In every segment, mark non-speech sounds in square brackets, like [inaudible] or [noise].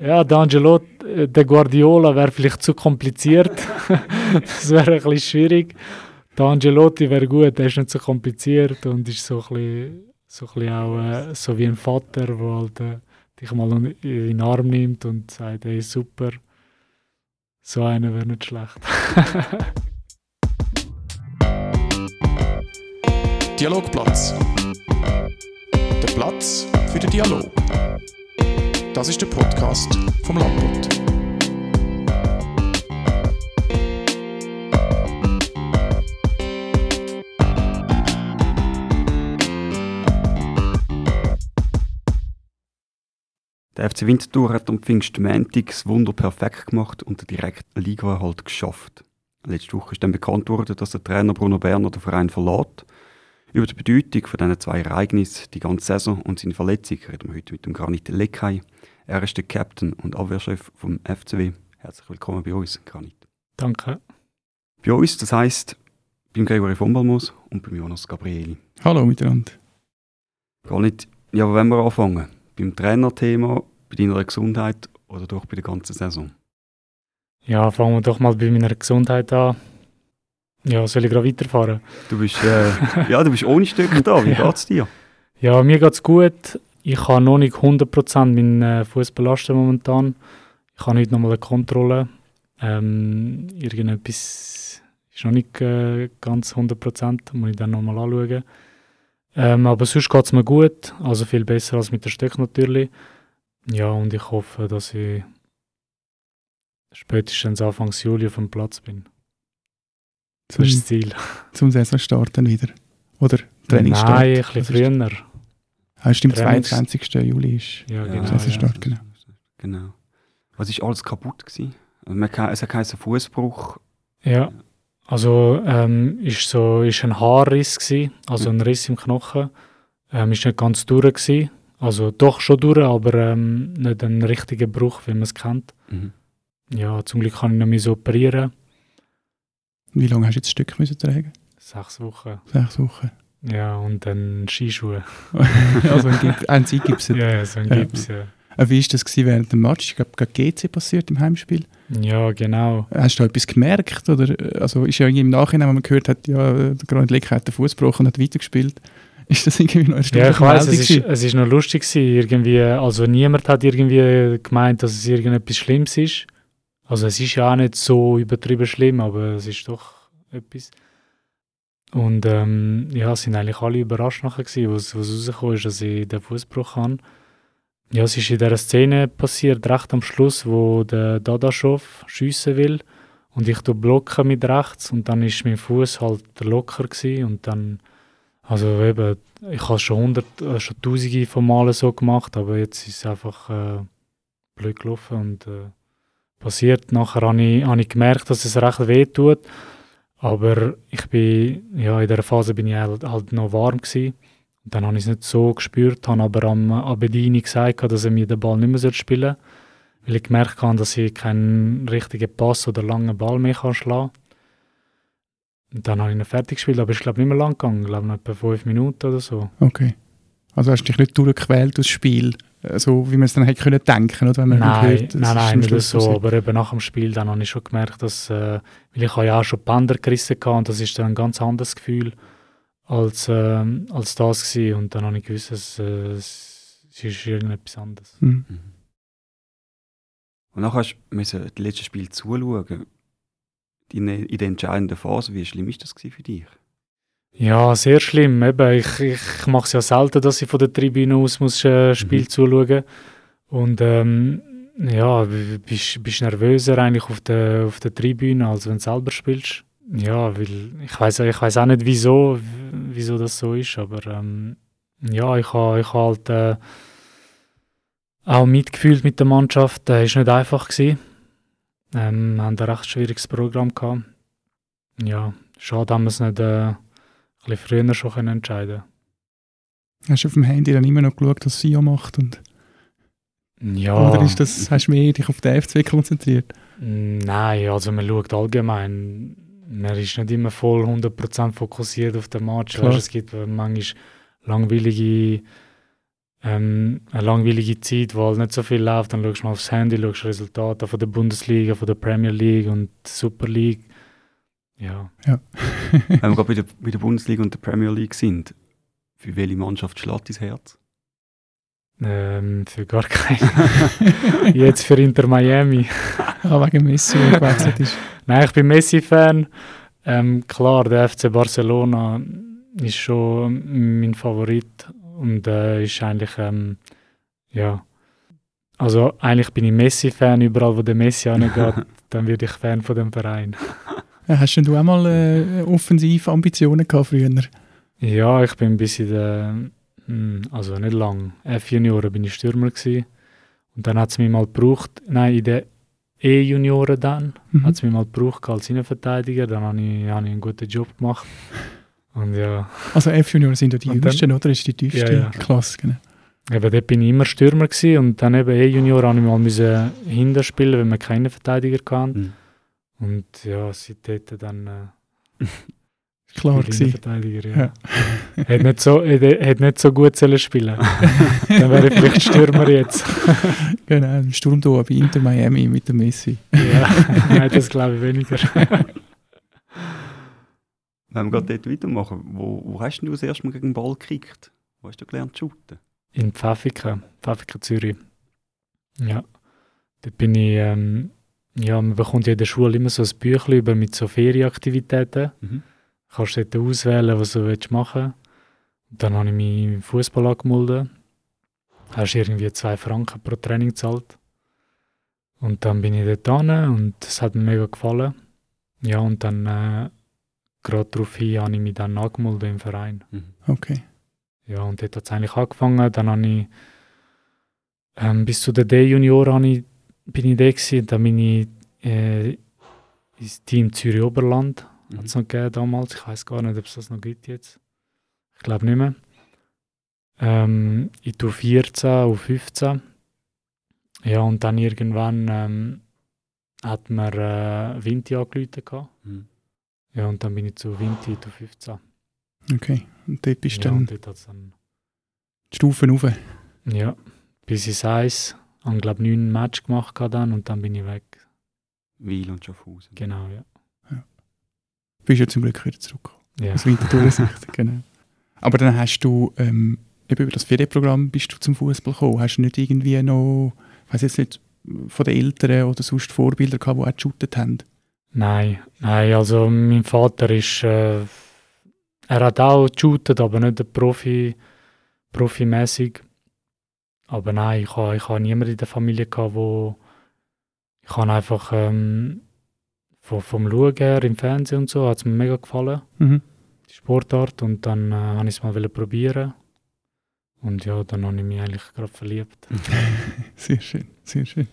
Ja, D'Angelo, äh, der Guardiola wäre vielleicht zu kompliziert. [laughs] das wäre ein bisschen schwierig. D'Angelotti wäre gut, der ist nicht so kompliziert und ist so ein bisschen, so ein bisschen auch äh, so wie ein Vater, der halt, äh, dich mal in den Arm nimmt und sagt, hey, super. So einer wäre nicht schlecht. [laughs] Dialogplatz. Der Platz für den Dialog. Das ist der Podcast vom Landbund. Der FC Winterthur hat am Pfingstmontag das Wunder perfekt gemacht und den direkten Ligaerhalt geschafft. Letzte Woche ist dann bekannt worden, dass der Trainer Bruno Berner den Verein verlässt. Über die Bedeutung von diesen zwei Ereignissen, die ganze Saison und seine Verletzung, reden wir heute mit dem Granit Leckay. Er ist der Captain und Abwehrchef vom FCW. Herzlich willkommen bei uns, Granit. Danke. Bei uns, das heisst, beim Gregory von Balmos und beim Jonas Gabrieli. Hallo miteinander. Granit, ja, wo wollen wir anfangen? Beim Trainerthema, bei deiner Gesundheit oder doch bei der ganzen Saison? Ja, fangen wir doch mal bei meiner Gesundheit an. Ja, soll ich gerade weiterfahren? Du bist, äh, ja, du bist ohne Stück da. Wie [laughs] Ja. geht's dir? Ja, mir geht es gut. Ich habe noch nicht 100% meinen äh, Fuß belastet momentan. Ich habe heute nochmal eine Kontrolle. Ähm, irgendetwas ist noch nicht äh, ganz 100%, muss ich dann nochmal anschauen. Ähm, aber sonst geht es mir gut, also viel besser als mit der Stöck natürlich. Ja, und ich hoffe, dass ich spätestens Anfang Juli auf dem Platz bin. Das Zum, ist das Ziel. zum Saisonstart dann wieder. Oder Trainingsstart. Nein, ein bisschen früher. Ah, stimmt, Trainings- 22. Juli ist. Ja, genau. Saisonstart, ja. genau. Genau. Was ist alles kaputt gewesen? Also man kann, es hat keinen Fußbruch. Ja, also ähm, ist so ist ein Haarriss gsi, also ein Riss im Knochen. Ähm, ist nicht ganz durch gsi, also doch schon durch, aber ähm, nicht ein richtiger Bruch, wie man es kennt. Mhm. Ja, zum Glück kann ich noch mal so operieren. Wie lange hast du jetzt das Stück müssen tragen? Sechs Wochen. Sechs Wochen. Ja, und dann Skischuhe. [laughs] also ein, Gip- ein Sieg Ja, ja, so ein Ja. Gips, ja. Äh, Wie war das gewesen während dem Match? Ich glaube, gegen GC passiert im Heimspiel. Ja, genau. Hast du da etwas gemerkt? Oder, also ist ja irgendwie im Nachhinein, wenn man gehört hat, ja, der Granit Leck hat den Fuß gebrochen und hat weitergespielt. [laughs] Ist das irgendwie noch eine Ja, ich weiß, es ist, es ist noch lustig gewesen, irgendwie, also niemand hat irgendwie gemeint, dass es irgendetwas Schlimmes ist. Also es ist ja auch nicht so übertrieben schlimm, aber es ist doch etwas. Und ähm, ja, sind eigentlich alle überrascht nachher gewesen, was, was rausgekommen ist, dass ich den Fußbruch habe. Ja, es ist in dieser Szene passiert, recht am Schluss, wo der Dadaschow schiessen will und ich tu blocken mit rechts und dann ist mein Fuß halt locker gewesen und dann also eben, ich habe schon hundert, äh, schon tausende von Malen so gemacht, aber jetzt ist es einfach äh, blöd gelaufen und äh, passiert. Nachher habe ich, habe ich gemerkt, dass es recht weh tut, aber ich bin, ja, in dieser Phase bin ich halt, halt noch warm gewesen. Dann habe ich es nicht so gespürt, habe aber am Abedini gesagt, dass er mir den Ball nicht mehr spielen soll, weil ich gemerkt habe, dass ich keinen richtigen Pass oder langen Ball mehr kann schlagen und dann habe ich ihn fertig gespielt, aber ich glaube nicht mehr lang gegangen, ich glaube noch etwa fünf Minuten oder so. Okay. Also hast du dich nicht durchgequält durchs Spiel, so wie man es dann hätte können denken, oder? Wenn man Nein, hört, das nein, ist nein, nicht so, aber eben nach dem Spiel dann habe ich schon gemerkt, dass, äh, weil ich habe ja auch schon Bänder gerissen hatte und das ist dann ein ganz anderes Gefühl als, ähm, als das gewesen. und dann habe ich gewusst, dass, äh, es es ist irgendetwas anderes. Hm. Mhm. Und nachher hast du das letzte Spiel zuschauen. In, in der entscheidenden Phase, wie schlimm ist das für dich? Ja, sehr schlimm. Eben, ich ich mache es ja selten, dass ich von der Tribüne aus muss, äh, Spiel Mhm. zuschauen Und ähm, ja, bist, bist nervöser eigentlich auf der, auf der Tribüne, als wenn du selber spielst. Ja, weil ich weiß ich weiß auch nicht, wieso, wieso das so ist, aber ähm, ja, ich habe ich ha halt äh, auch mitgefühlt mit der Mannschaft. Es war nicht einfach. Gewesen. Ähm, wir haben ein recht schwieriges Programm gehabt. Ja, schade, haben wir es nicht äh, ein bisschen früher schon können entscheiden Hast du auf dem Handy dann immer noch geschaut, was Sia macht? Und, Ja. Oder ist das, hast du mehr dich auf den FCW konzentriert? Nein, also man schaut allgemein. Man ist nicht immer voll 100% fokussiert auf den Match. Weißt, es gibt manchmal langweilige ähm, eine langweilige Zeit, wo halt nicht so viel läuft, dann schaust du mal aufs Handy, schaust Resultate von der Bundesliga, von der Premier League und der Super League. Ja, Wenn wir [laughs] gerade bei der, bei der Bundesliga und der Premier League sind, für welche Mannschaft schlägt dein Herz? ähm, für gar keinen. [laughs] Jetzt für Inter Miami. [laughs] Ah, wegen Messi, der gewechselt ist. Nein, ich bin Messi-Fan. Ähm, klar, der FC Barcelona ist schon mein Favorit und äh, ist eigentlich, ähm, ja, also eigentlich bin ich Messi-Fan, überall wo der Messi angeht, dann werde ich Fan von dem Verein. Ja, hast denn du auch mal äh, offensive Ambitionen gehabt früher? Ja, ich bin bis in der, hm, also nicht lang, F-Junioren bin ich Stürmer gewesen. Und dann hat es mich mal gebraucht, nein, in der E-Junioren dann, Mhm. hat es mich mal gebraucht als Innenverteidiger, dann habe ich, habe ich einen guten Job gemacht. Und ja, Also F-Junior sind ja die Und dann- jüngsten, oder? Das ist die tiefste Ja, ja. Klasse, genau. eben dort bin ich immer Stürmer gewesen und dann eben E-Junior habe ich mal müssen hinter spielen, wenn wir keinen Verteidiger hatten. Mhm. Und ja, seitdem dann äh, [laughs] Klar gewesen. Innenverteidiger, ja. [laughs] Hätte nicht so, hätte, hätte nicht so gut sollen spielen [laughs] Dann wäre ich vielleicht Stürmer jetzt. Genau, im Sturmtor bei Inter Miami mit dem Messi. ja, nein, das glaube ich weniger. Wenn wir gerade dort weitermachen, wo, wo hast denn du das erste Mal gegen den Ball gekriegt? Wo hast du gelernt zu shooten? In Pfäffiken, Pfäffiken Zürich. Ja, dort bin ich, ähm, ja, man bekommt ja in der Schule immer so ein Büchlein über mit so Ferienaktivitäten. Mhm. Kannst dort auswählen, was du willst machen willst. Dann habe ich mich im Fußball angemeldet. Hast irgendwie zwei Franken pro Training gezahlt. Und dann bin ich dort hin und es hat mir mega gefallen. Ja, und dann äh, gerade daraufhin habe ich mich dann angemeldet im Verein. Mhm. Okay. Ja, und dort hat es eigentlich angefangen. Dann habe ich ähm, bis zu den D-Junioren habe ich- bin ich da gewesen. Dann bin ich äh, ins Team Zürich Oberland. Mhm. Hat es noch gegeben damals. Ich weiß gar nicht, ob es das noch gibt jetzt. Ich glaube nicht mehr. Ähm, in die U14, U15. Ja, und dann irgendwann ähm, hat mir äh, Vinti gehabt. Mhm. Ja, und dann bin ich zu Vinti in die U15. Okay. Und dort bist du ja, dann und dort hat's dann die Stufen rauf. Ja, bis ins Eis. Ich habe, glaube neun Match gemacht dann und dann bin ich weg. Weil und Schaffhausen. Genau, ja. Bist ja zum Glück wieder zurückgekommen. ja. Aus Winterthur-Sicht, [laughs] genau. Aber dann hast du, ähm, eben über das Ferienprogramm bist du zum Fußball gekommen. Hast du nicht irgendwie noch, ich weiß jetzt nicht, von den Eltern oder sonst Vorbilder gehabt, die auch geshootet haben? Nein, nein, also mein Vater ist, äh, er hat auch geshootet, aber nicht Profi, profimäßig. Aber nein, ich habe ich ha niemanden in der Familie gehabt, wo ich habe einfach ähm, vom, vom Schauen her im Fernsehen und so, hat es mir mega gefallen. Mhm. die Sportart und dann äh, habe ich es mal wollen probieren und ja, dann habe ich mich eigentlich gerade verliebt. [laughs] Sehr schön, sehr schön.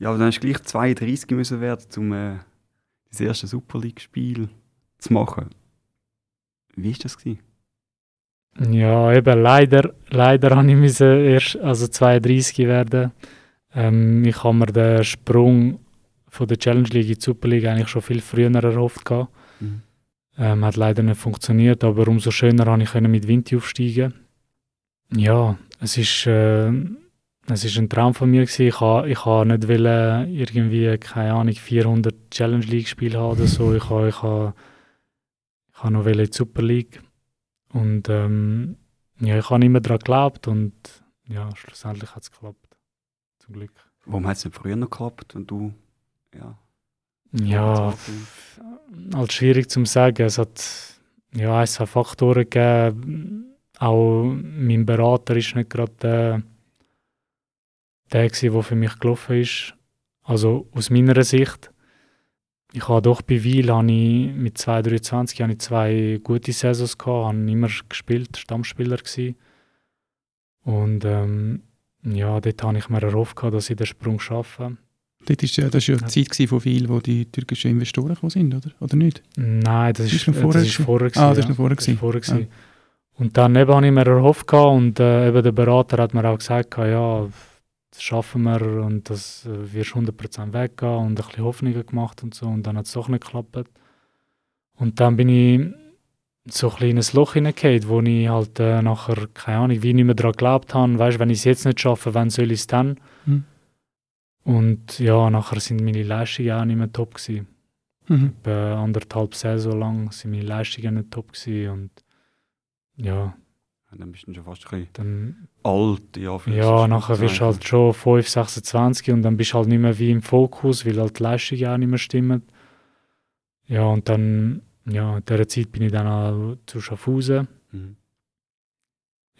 Ja, aber dann hast du gleich 32 müssen werden, um äh, das erste Super League-Spiel zu machen. Wie war das? Gewesen? Ja, eben leider, leider [laughs] habe ich müssen erst also 32 werden. Ähm, ich habe mir den Sprung von der Challenge League in die Super League eigentlich schon viel früher erhofft gehabt. Mhm. Ähm, hat leider nicht funktioniert, aber umso schöner habe ich können mit Vinti aufsteigen. Ja, es ist, äh, es ist ein Traum von mir gewesen. Ich ha, ich ha nicht wollen, irgendwie keine Ahnung 400 Challenge League Spiele haben oder so. Ich ha, ich ha, ich ha noch in die Super League und ähm, ja, ich habe immer daran geglaubt und ja, schlussendlich hat es geklappt. Zum Glück. Warum hat es nicht früher noch geklappt, wenn du ja, Ja, halt schwierig zu sagen. Es hat ja, ein, zwei Faktoren gegeben. Auch mein Berater ist nicht gerade der, der gewesen, der für mich gelaufen ist. Also aus meiner Sicht. Ich habe doch bei Wiel habe ich mit 2,23 habe ich zwei gute Saisons gehabt, habe immer gespielt, Stammspieler gewesen. Und ähm, ja, dort habe ich mir erhofft, gehabt, dass ich den Sprung schaffe. Dort ist ja, das war ja Ja. die Zeit gewesen von viel, wo die türkischen Investoren gekommen sind, oder? Oder nicht? Nein, das Das ist, ist äh, vorher das ist gewesen? vorher. Ah, das ist ja. noch vorher Das ist gewesen. vorher Ah. gewesen. Und dann eben habe ich mir erhofft gehabt und äh, eben der Berater hat mir auch gesagt, ja, das schaffen wir und das äh, wirst 100% weggehen und ein bisschen Hoffnungen gemacht und so und dann hat es doch nicht geklappt. Und dann bin ich, so ein kleines Loch hineingeht, wo ich halt äh, nachher, keine Ahnung, wie nicht mehr daran geglaubt habe, weißt, wenn ich es jetzt nicht schaffe, wann soll ich es dann? Mhm. Und ja, nachher sind meine Leistungen auch nicht mehr top gewesen. Mhm. Etwa anderthalb Saison lang sind meine Leistungen nicht top gewesen und ja, Dann bist du schon fast ein bisschen dann alt, ja. Ja, nachher wirst du halt schon 5, 26 und dann bist du halt nicht mehr wie im Fokus, weil halt die Leistungen auch nicht mehr stimmen. Ja, und dann, ja, in dieser Zeit bin ich dann auch zu Schaffhausen. Mhm.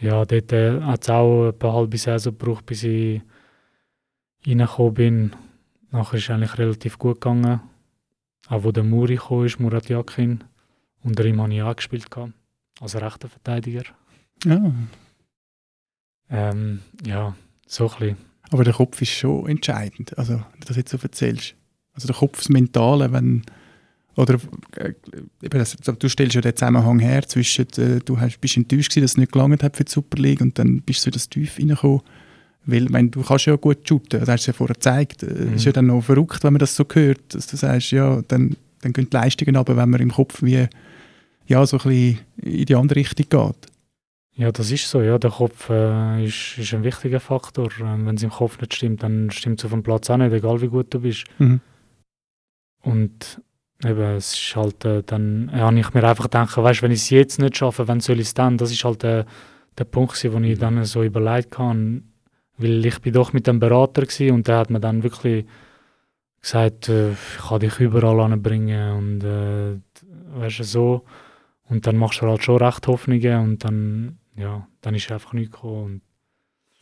Ja, dort äh, hat es auch etwa eine halbe Saison gebraucht, bis ich reingekommen bin. Nachher ist es eigentlich relativ gut gegangen. Auch wo der Muri gekommen ist, Murat Yakin. Unter ihm habe ich auch gespielt, gehabt, als rechter Verteidiger. Ja. Ähm, ja, so ein bisschen. Aber der Kopf ist schon entscheidend, also wenn du das jetzt so erzählst. Also der Kopf, das Mentale, wenn oder äh, du stellst ja den Zusammenhang her zwischen, äh, du hast, bist enttäuscht gewesen, dass es nicht gelangt hat für die Super League und dann bist du so in das Tief reingekommen. Weil, meine, du kannst ja gut shooten, das hast du ja vorher gezeigt. Es Mhm. ist ja dann noch verrückt, wenn man das so hört, dass du sagst, ja, dann, dann gehen die Leistungen aber wenn man im Kopf wie ja, so ein bisschen in die andere Richtung geht. Ja, das ist so. Ja, der Kopf äh, ist, ist ein wichtiger Faktor. Ähm, Wenn es im Kopf nicht stimmt, dann stimmt es auf dem Platz auch nicht, egal wie gut du bist. Mhm. Und eben, es ist halt, äh, dann habe ich mir einfach gedacht, weißt, wenn ich es jetzt nicht schaffe, wann soll ich es dann? Das ist halt äh, der Punkt, gewesen, wo ich dann so überlegt habe. Weil ich bin doch mit dem Berater gewesen und der hat mir dann wirklich gesagt, äh, ich kann dich überall anbringen und äh, weißt du, so. Und dann machst du halt schon recht Hoffnungen und dann, ja, dann ist einfach nichts gekommen. Und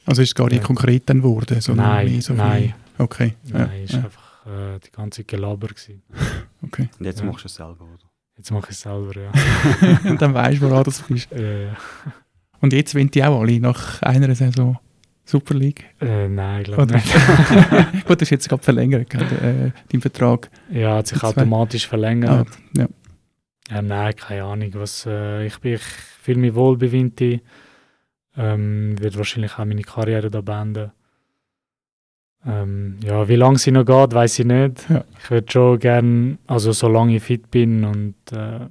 Also ist es gar nicht Ja. konkret dann geworden? nein, so nein, okay. nein, ja, ist ja, einfach äh, die ganze Zeit Gelaber gewesen. [laughs] okay. Und jetzt Ja. machst du es selber, oder? Jetzt mache ich es selber, ja. Und [laughs] dann weißt du, woran du bist. äh, Und jetzt wollen die auch alle nach einer Saison Super League. äh, nein, glaube Oder? nicht. [laughs] Gut, das ist jetzt gerade verlängert, äh, dein Vertrag. Ja, hat sich automatisch Ah, verlängert. ja. Ja, nein, keine Ahnung. Was, äh, ich, bin, ich fühle mich wohl bei Vinti. Ähm, werde wahrscheinlich auch meine Karriere da beenden. Ähm, ja, wie lange sie noch geht, weiß ich nicht. Ja. Ich würde schon gerne, also solange ich fit bin und äh,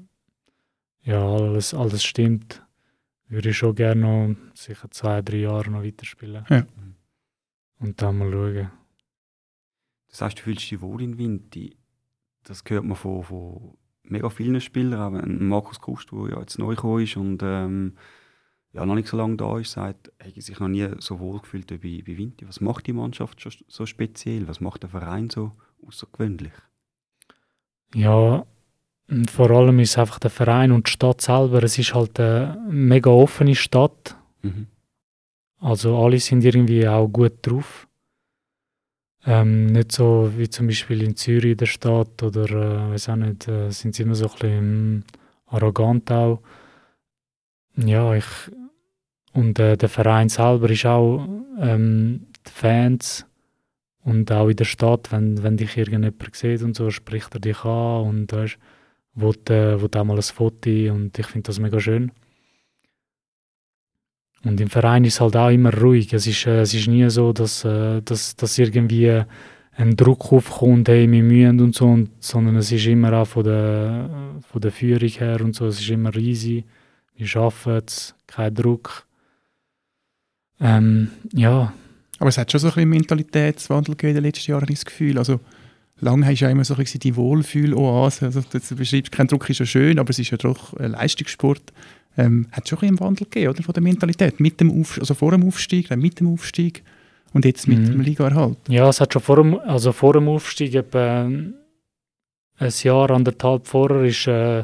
ja, alles, alles stimmt, würde ich schon gerne noch sicher zwei, drei Jahre noch weiterspielen. Ja. Und dann mal schauen. Das heißt, du fühlst dich wohl in Winti. Das hört man von, von mega vielen Spielern, auch wenn Markus Kust, der ja jetzt neu gekommen ist und ähm, ja, noch nicht so lange da ist, sagt, er hat sich noch nie so wohl gefühlt wie bei, Winti. Was macht die Mannschaft so, so speziell? Was macht der Verein so außergewöhnlich? Ja, vor allem ist einfach der Verein und die Stadt selber. Es ist halt eine mega offene Stadt. Mhm. Also alle sind irgendwie auch gut drauf. Ähm, nicht so wie zum Beispiel in Zürich in der Stadt oder äh, weiß auch nicht, äh, sind sie immer so ein bisschen mm, arrogant auch. Ja, ich und äh, der Verein selber ist auch ähm, die Fans und auch in der Stadt, wenn, wenn dich irgendjemand sieht und so, spricht er dich an und weißt, will, äh, will auch mal ein Foto und ich finde das mega schön. Und im Verein ist es halt auch immer ruhig. Es ist, äh, es ist nie so, dass, äh, dass, dass irgendwie ein Druck aufkommt, hey, wir mühen und so, und, sondern es ist immer auch von der, von der Führung her und so, es ist immer easy. Wir schaffen es, kein Druck. Ähm, ja, Aber es hat schon so ein bisschen Mentalitätswandel gegeben in den letzten Jahren, das Gefühl. Also, lange hast du ja immer so ein bisschen die Wohlfühl-Oase. Also, das beschreibst, kein Druck ist ja schön, aber es ist ja doch ein Leistungssport. Ähm, hat schon ein bisschen einen Wandel gegeben, oder? Von der Mentalität. Mit dem Auf also vor dem Aufstieg, dann mit dem Aufstieg und jetzt mit Mhm. dem Ligaerhalt. Ja, es hat schon vor dem, also vor dem Aufstieg, etwa ein Jahr, anderthalb vorher, ist, äh,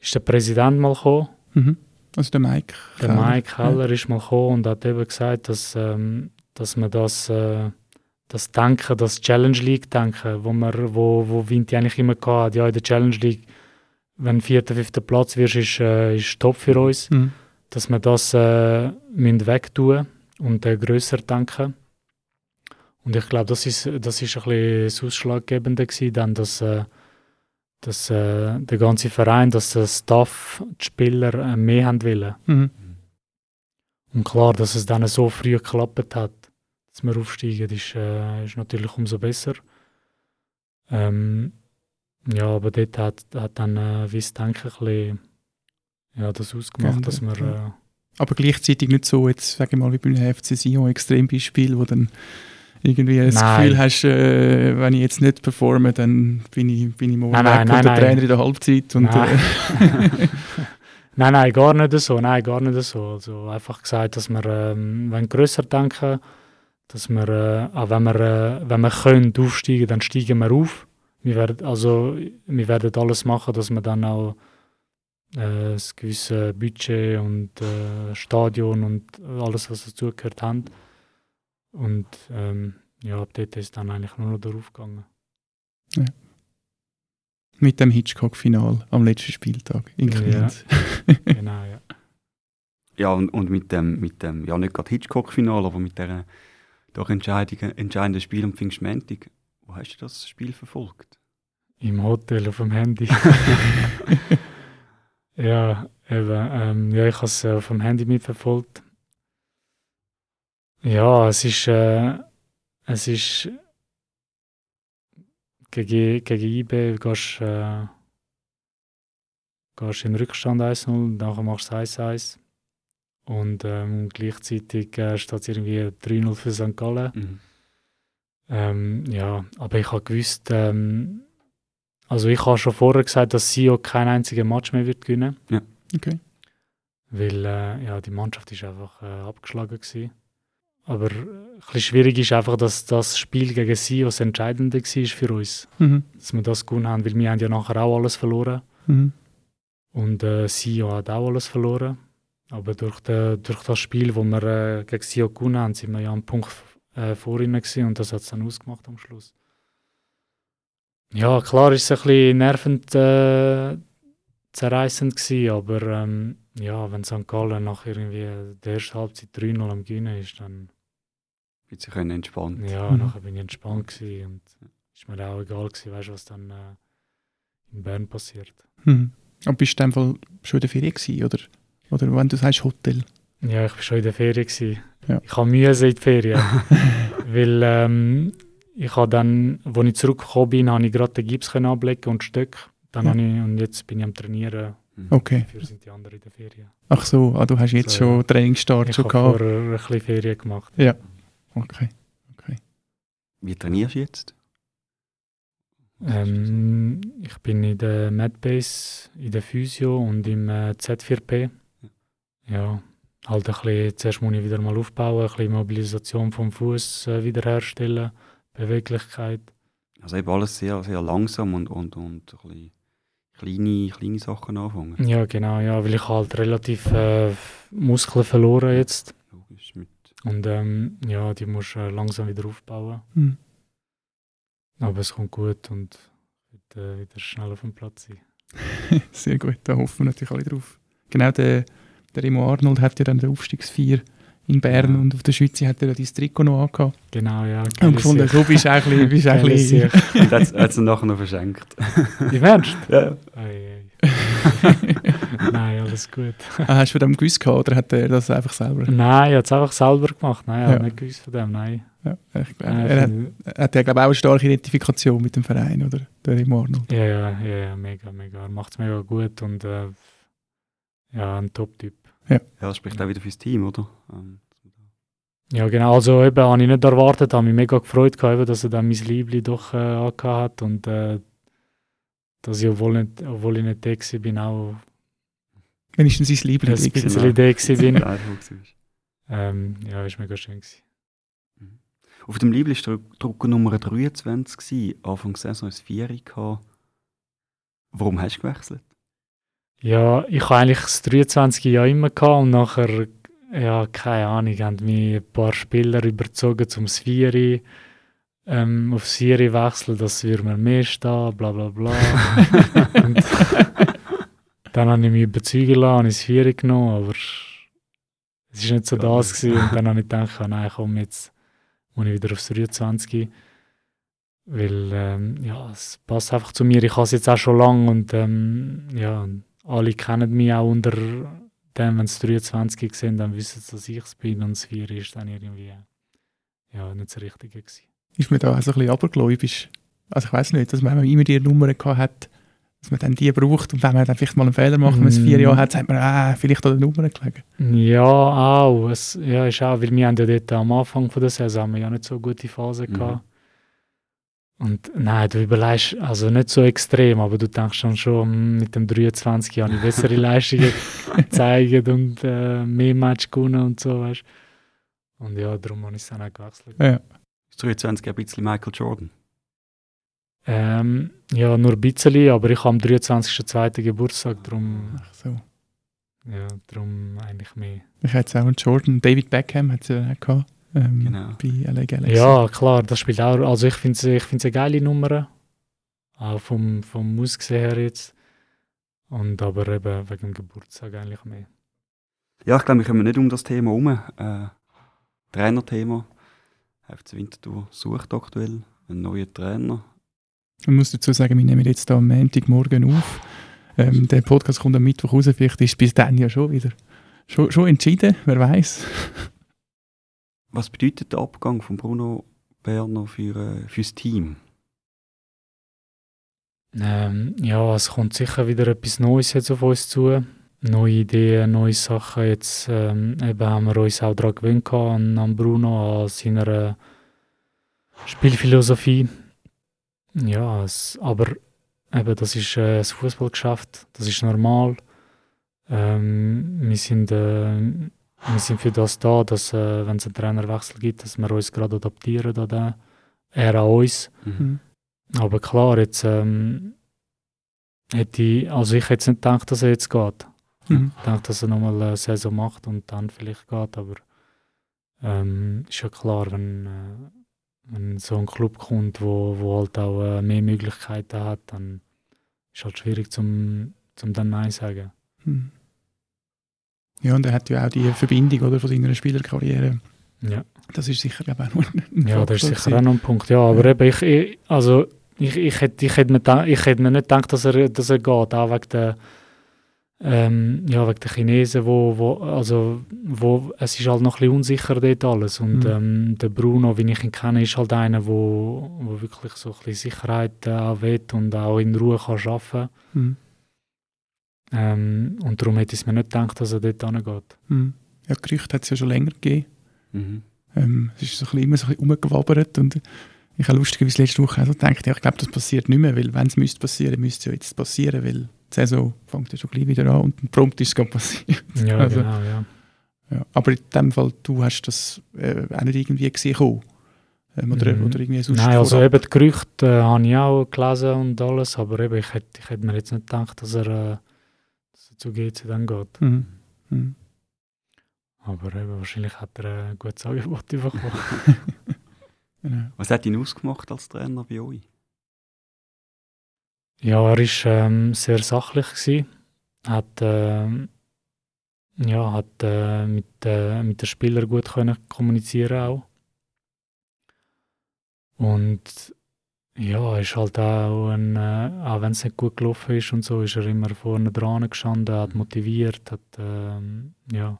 ist der Präsident mal gekommen. Mhm. Also der Mike. Der Keller. Mike Heller ist mal gekommen und hat eben gesagt, dass, ähm, dass man das, äh, das Denken, das Challenge League Denken, wo man, wo, wo Vinti eigentlich immer gehabt hat, ja in der Challenge League, wenn vierter, fünfter Platz wirst, ist, äh, ist top für uns, Mhm. dass wir das äh, wegtun und äh, grösser denken. Und ich glaube, das ist, das ist ein bisschen das Ausschlaggebende gewesen, dann, dass, äh, dass äh, der ganze Verein, dass der Staff, die Spieler äh, mehr haben wollen. Mhm. Und klar, dass es dann so früh geklappt hat, dass wir aufsteigen, ist, äh, ist natürlich umso besser. Ähm, ja, aber dort hat, hat dann äh, Denken ein bisschen, ja, das ausgemacht, Gern, dass ja. Äh, Aber gleichzeitig nicht so, jetzt sage ich mal, wie beim FC Sion, Extrembeispiel, wo dann irgendwie das Nein. Gefühl hast, äh, wenn ich jetzt nicht performe, dann bin ich, bin ich morgen Nein, weg nein, und nein, der nein. Trainer in der Halbzeit. Und, Nein. Äh, [laughs] Nein, nein, gar nicht so. Nein, gar nicht so. Also einfach gesagt, dass wir ähm, wenn grösser denken, dass wir, äh, auch wenn wir, äh, wenn wir können aufsteigen, dann steigen wir auf. Wir werden, also, wir werden alles machen, dass wir dann auch äh, das gewisse Budget und äh, Stadion und alles, was dazugehört haben. Und ähm, ja, ab dort ist dann eigentlich nur noch darauf gegangen. mit dem Hitchcock-Final am letzten Spieltag in Ja. Kriens. [laughs] genau, ja. Ja, und, und mit dem, mit dem, ja nicht gerade Hitchcock-Final, aber mit der doch entscheidenden, entscheidenden Spiel am Pfingstmäntig. Wo hast du das Spiel verfolgt? Im Hotel auf dem Handy. [laughs] ja, eben. Ähm, ja, ich habe es äh, auf dem Handy mitverfolgt. Ja, es ist, äh, es ist gegen, gegen IB gehst, äh, gehst in Rückstand 1-0, nachher machst du 1-1. Und ähm, gleichzeitig äh, steht es irgendwie 3-0 für St. Gallen. Mhm. Ähm, ja, aber ich habe gewusst, ähm, also ich habe schon vorher gesagt, dass Sio keinen einzigen Match mehr wird gewinnen, Okay. weil äh, ja, die Mannschaft ist einfach äh, abgeschlagen gewesen. Aber äh, ein bisschen schwierig ist einfach, dass das Spiel gegen Sio das Entscheidende war für uns, Mhm. dass wir das gewonnen haben, weil wir haben ja nachher auch alles verloren Mhm. und äh, Sio hat auch alles verloren. Aber durch, de, durch das Spiel, wo wir äh, gegen Sio gewonnen haben, sind wir ja am Punkt äh, vor ihnen gewesen und das hat es dann ausgemacht am Schluss. Ja, klar ist es ein bisschen nervend äh, zerreißend gewesen, aber ähm, ja, wenn St. Gallen nach irgendwie der ersten Halbzeit 3-0 am Gewinnen ist, dann sich können entspannt. ja, Mhm. nachher bin ich entspannt gewesen und ist mir auch egal gewesen, weißt, was dann äh, in Bern passiert. Mhm. Aber bist du in dem Fall schon in der Ferien gewesen, oder? Oder wenn du sagst Hotel? Ja, ich war schon in der Ferien. Ja. Ich habe Mühe in die Ferien. [laughs] weil ähm, ich habe dann, als ich zurückgekommen bin, habe ich gerade den Gips ablegen und Stück. Dann Ja. habe ich, und jetzt bin ich am Trainieren. Mhm. Okay. Dafür sind die anderen in der Ferien. Ach so, ah, du hast jetzt So, schon ja. Trainingsstart Ich schon habe gehabt. vorher ein bisschen Ferien gemacht. Okay. okay. Wie trainierst du jetzt? Ähm, ich bin in der Medbase, in der Physio und im äh, Z4P. Ja, halt ein bisschen, zuerst muss ich wieder mal aufbauen, ein bisschen Mobilisation vom Fuß äh, wiederherstellen, Beweglichkeit. Also eben alles sehr, sehr langsam und, und, und ein bisschen kleine, kleine Sachen anfangen. Ja, genau, ja, weil ich halt relativ äh, Muskeln verloren jetzt. Logisch. Mit, Und ähm, ja, die muss äh, langsam wieder aufbauen. Mhm. Aber es kommt gut und wird äh, wieder schnell auf dem Platz sein. [laughs] Sehr gut, da hoffen wir natürlich alle drauf. Genau, der, der Remo Arnold hat ja dann den Aufstiegsfeier in Bern Ja. und auf der Schweiz hat er ja dein Trikot noch angehabt. Genau, ja. Und gefunden, bist du bist du Geile eigentlich Sicht. und hat es nachher noch verschenkt. Im Ernst? Ja. Ei, ei. [laughs] Nein, alles gut. ah, Hast du von dem gewusst gehabt, oder hat er das einfach selber? Nein, ich habe es einfach selber gemacht. Nein, ich Ja. habe nicht gewusst von dem. Nein. Ja, ich glaub, Nein, er hat, er hat ja, glaube ich, auch eine starke Identifikation mit dem Verein, oder? Der Remo Arnold. ja, ja, ja, ja, mega, mega. Er macht es mega gut und äh, ja, ein Top-Typ. Ja, das spricht auch wieder fürs Team, oder? Ähm, Ja, genau. Also eben, habe ich nicht erwartet, habe mich mega gefreut, gehabt, eben, dass er dann mein Liebling doch äh, angehabt hat und äh, dass ich, obwohl, nicht, obwohl ich nicht da war, bin, auch Wenigstens sein Liebling. ein bisschen da gewesen bin. Ähm, ja, ist mega schön gewesen. Auf dem Liebling war Drucker Nummer 23, gewesen. Anfang der Saison ist es 4 gehabt. Warum hast du gewechselt? Ja, ich habe eigentlich das 23 Jahr immer gehabt und nachher, ja, keine Ahnung, haben mich ein paar Spieler überzogen zum Svieri, ähm, auf Siri wechseln, das würde mir mehr stehen, bla bla bla. [laughs] und dann habe ich mich überzeugen lassen, ich das Svieri genommen, aber es war nicht so das gewesen. und dann [laughs] habe ich gedacht, nein, komm, jetzt muss ich wieder aufs 23 weil ähm, ja, es passt einfach zu mir. Ich habe es jetzt auch schon lange und ähm, ja, alle kennen mich auch unter dem, wenn es 23 sind, dann wissen sie, dass ich es bin und das 4 ist dann irgendwie ja, nicht das Richtige gewesen. Ist mir da auch so ein bisschen abergläubisch. Also ich weiß nicht, dass man immer die Nummer gehabt hat, dass man dann die braucht und wenn man dann vielleicht mal einen Fehler macht, wenn man es vier Mm. Jahre hat, sagt man, ah, vielleicht an der Nummer gelegen. Ja, auch. Es, ja, ist auch, weil wir haben ja dort am Anfang von der Saison haben wir ja nicht so gute Phase Mhm. Und nein, du überlegst, also nicht so extrem, aber du denkst dann schon, hm, mit dem 23 habe ich bessere [laughs] Leistungen [laughs] gezeigt und äh, mehr Match gewonnen und so, weißt Und ja, darum habe ich es dann auch gewechselt. Ja. Ist 23 ein bisschen Michael Jordan? Ähm, ja, nur ein bisschen, aber ich habe am 23.02. Geburtstag, darum, Ach so. ja, darum eigentlich mehr. Ich hätte auch einen Jordan, David Beckham hat es ja auch gehabt, ähm, Genau. bei LA Galaxy. Ja, klar, das spielt auch. Also ich finde es ich find's eine geile Nummer. Auch vom, vom Aussehen her jetzt. Und aber eben wegen dem Geburtstag eigentlich mehr. Ja, ich glaube, wir kommen nicht um das Thema herum. Äh, Trainerthema. FC Winterthur sucht aktuell einen neuen Trainer. Ich muss dazu sagen, wir nehmen jetzt da am Montagmorgen auf. Ähm, der Podcast kommt am Mittwoch raus, vielleicht ist bis dann ja schon wieder schon, schon entschieden, wer weiß. Was bedeutet der Abgang von Bruno Berner für, äh, fürs Team? Ähm, ja, es kommt sicher wieder etwas Neues jetzt auf uns zu. Neue Ideen, neue Sachen. Jetzt ähm, eben haben wir uns auch daran gewöhnt an, an Bruno, an seiner Spielphilosophie. Ja, es, aber eben, das ist äh, das Fußballgeschäft, das ist normal. Ähm, wir, sind, äh, wir sind für das da, dass äh, wenn es einen Trainerwechsel gibt, dass wir uns gerade adaptieren an den, er an uns. Mhm. Aber klar, jetzt ähm, hätte ich, also ich hätte jetzt nicht gedacht, dass er jetzt geht. Mhm. Ich denke, dass er nochmal eine Saison macht und dann vielleicht geht, aber ähm, ist ja klar, wenn, äh, wenn so ein Club kommt, wo, wo halt auch äh, mehr Möglichkeiten hat, dann ist halt schwierig zum, zum dann Nein sagen. Mhm. Ja, und er hat ja auch die Verbindung oder, von seiner Spielerkarriere. Ja, Das ist sicher glaube ich, auch noch ein ja das ist sicher auch noch ein Punkt. Ja, aber eben, ich, ich, also ich, ich, hätte, ich, hätte mir, ich hätte mir nicht gedacht, dass er, dass er geht, auch wegen der, ähm, ja, wegen der Chinesen, wo, wo, also, wo, es ist halt noch ein bisschen unsicher dort alles und Mhm. ähm, der Bruno, wie ich ihn kenne, ist halt einer, wo, wo wirklich so ein bisschen Sicherheit äh, will und auch in Ruhe kann arbeiten Mhm. Ähm, und darum hätte ich mir nicht gedacht, dass er dort hingeht. Mhm. Ja, Gerüchte hat es ja schon länger gegeben. Mhm. Ähm, es ist so ein bisschen, immer so ein bisschen rumgewabbert und ich habe lustigerweise letzte Woche auch so gedacht, ja, ich glaube, das passiert nicht mehr, weil wenn es müsste passieren, müsste es ja jetzt passieren, weil die Saison fängt ja schon gleich wieder an und prompt ist es passiert. Ja, [laughs] Also- genau, ja. Ja. Aber in dem Fall, du hast das äh, auch nicht irgendwie gesehen kommen. Ähm, oder, Mhm. oder irgendwie sonst Nein, also vorab. eben die Gerüchte äh, habe ich auch gelesen und alles, aber eben, ich hätte, ich hätte mir jetzt nicht gedacht, dass er, äh, dass er zu GC dann geht. Mhm. Mhm. Aber eben, wahrscheinlich hat er ein gutes Angebot bekommen. [laughs] Genau. Was hat ihn ausgemacht als Trainer bei euch? ja, er war ähm, sehr sachlich. Gewesen. Hat, ähm, ja, hat äh, mit, äh, mit den Spielern gut können kommunizieren auch. Und ja, ist halt auch, ein, äh, auch wenn es nicht gut gelaufen ist und so, ist er immer vorne dran gestanden, hat motiviert, hat, ähm, ja,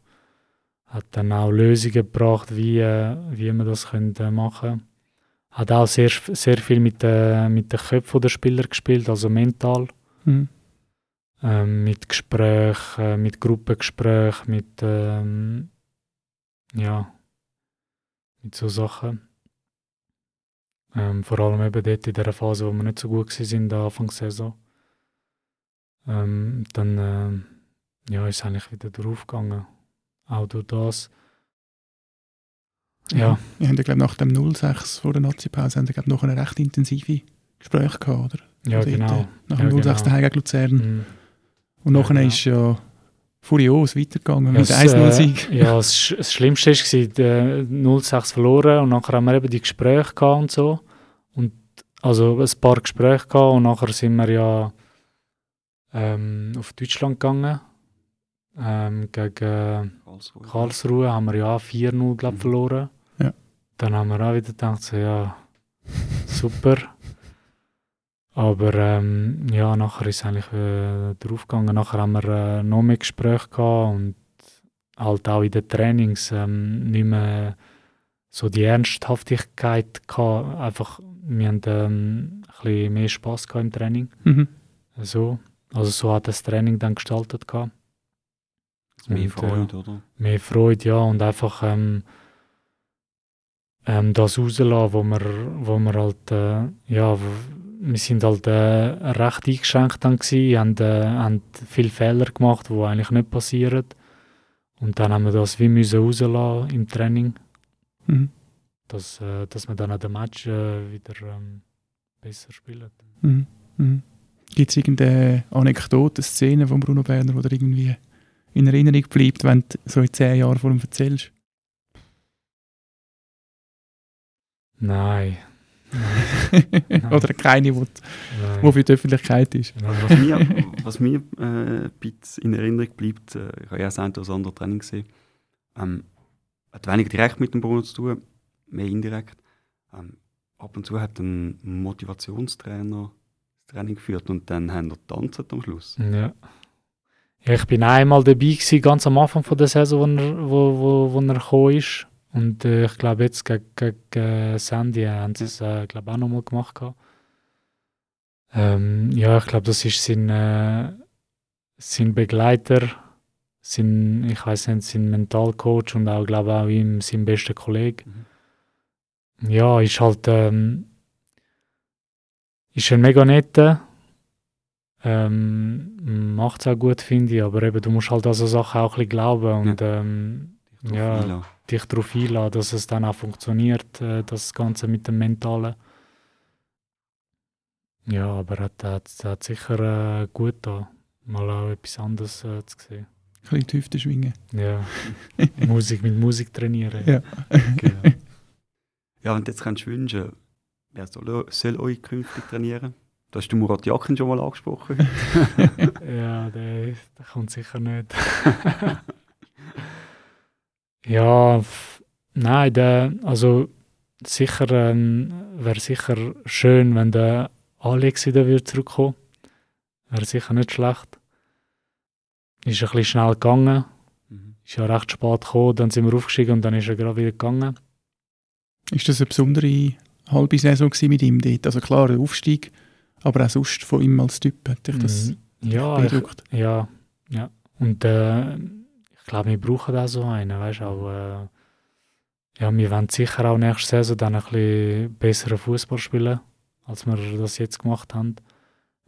hat dann auch Lösungen gebracht, wie, äh, wie man das könnte machen Hat auch sehr, sehr viel mit, äh, mit den Köpfen der Spieler gespielt, also mental Mhm. ähm, mit Gespräch, äh, mit Gruppengespräch, mit ähm, ja, mit so Sachen. Ähm, vor allem eben dort in der Phase, wo wir nicht so gut waren, Anfang der Saison. Ähm, dann ähm, ja, ist es eigentlich wieder draufgegangen. Auch durch das. Ja, Wir haben ja, glaube nach dem 06 vor der Nazi-Pause haben wir, noch eine recht intensive Gespräch gehabt, oder? ja Dort, genau. äh, Nach Ja, dem 06 genau. gegen Luzern. Mhm. Und Ja, nachher genau. ist ja furios weitergegangen Ja, mit das, 1-0-Sieg. Äh, ja, das, Sch- das Schlimmste war, 0-6 verloren und nachher haben wir eben die Gespräche gehabt und so. Und, also ein paar Gespräche gehabt und nachher sind wir ja ähm, auf Deutschland gegangen. Ähm, gegen Karlsruhe. Karlsruhe haben wir ja 4-0 glaub, Mhm. verloren. Ja. Dann haben wir auch wieder gedacht, so, ja, super. Aber ähm, ja, nachher ist es eigentlich äh, draufgegangen. Nachher haben wir äh, noch mehr Gespräche gehabt und halt auch in den Trainings ähm, nicht mehr so die Ernsthaftigkeit gehabt. Einfach, wir haben ähm, ein bisschen mehr Spass gehabt im Training. Mhm. So. Also so hat das Training dann gestaltet gehabt. Mehr Und, Freude, oder? mehr Freude, ja, und einfach ähm, ähm, das rauslassen, wo wir, wo wir halt, äh, ja, w- wir sind halt äh, recht eingeschränkt dann gewesen, haben, äh, haben viele Fehler gemacht, die eigentlich nicht passieren. Und dann haben wir das wie müssen rauslassen im Training, Mhm. dass, äh, dass wir dann an dem Match äh, wieder ähm, besser spielen. Mhm. Mhm. Gibt es irgendeine Anekdote, Szene von Bruno Berner, die dir irgendwie in Erinnerung bleibt, wenn du so in zehn Jahren vor ihm erzählst? Nein. [laughs] Oder keine, die die für die Öffentlichkeit ist? Was mir, [laughs] was mir äh, ein bisschen in Erinnerung bleibt, äh, ich habe ja das eine oder andere Training gesehen, ähm, hat weniger direkt mit dem Bruno zu tun, mehr indirekt. Ähm, ab und zu hat ein Motivationstrainer das Training geführt und dann haben wir getanzt am Schluss. Ja. ja. Ich bin einmal dabei gewesen, ganz am Anfang von der Saison, wo er, wo, wo, wo er gekommen ist. Und äh, ich glaube, jetzt gegen, gegen äh, Sandy haben sie es äh, glaub auch nochmal gemacht. Ähm, ja, ich glaube, das ist sein, äh, sein Begleiter, sein, ich weiß nicht, sein Mentalcoach und auch, glaube auch ihm sein bester Kollege. Ja, ist halt ähm, ist ein mega netter. Ähm, Macht es auch gut, finde ich, aber eben, du musst halt an so Sachen auch ein bisschen glauben und ähm, Drauf Ja. einlassen. dich darauf einladen, dass es dann auch funktioniert, äh, das Ganze mit dem Mentalen. Ja, aber hat, hat, hat sicher äh, gut da, mal auch etwas anderes äh, zu sehen. Ein bisschen die Hüfte schwingen. Ja, [laughs] Musik mit Musik trainieren. Ja. Genau. Ja, wenn du jetzt könntest wünschen, wer soll, soll euch künftig trainieren? Du hast den Murat Jakin schon mal angesprochen. [laughs] Ja, der, der kommt sicher nicht. [laughs] ja, nein, der, also sicher ähm, wäre sicher schön, wenn der Alex wieder würde zurückkommen. Wäre sicher nicht schlecht. Ist ein bisschen schnell gegangen. Mhm. Ist ja recht spät gekommen, dann sind wir aufgestiegen und dann ist er gerade wieder gegangen. Ist das eine besondere halbe Saison mit ihm dort? Also klar, der Aufstieg, aber auch sonst von ihm als Typ hat dich das Mm, ja, ich, beeindruckt? Ja, ja. Und äh, ich glaube, wir brauchen auch so einen, weißt du, auch, äh, ja, wir wollen sicher auch nächste Saison dann ein bisschen besseren Fußball spielen, als wir das jetzt gemacht haben.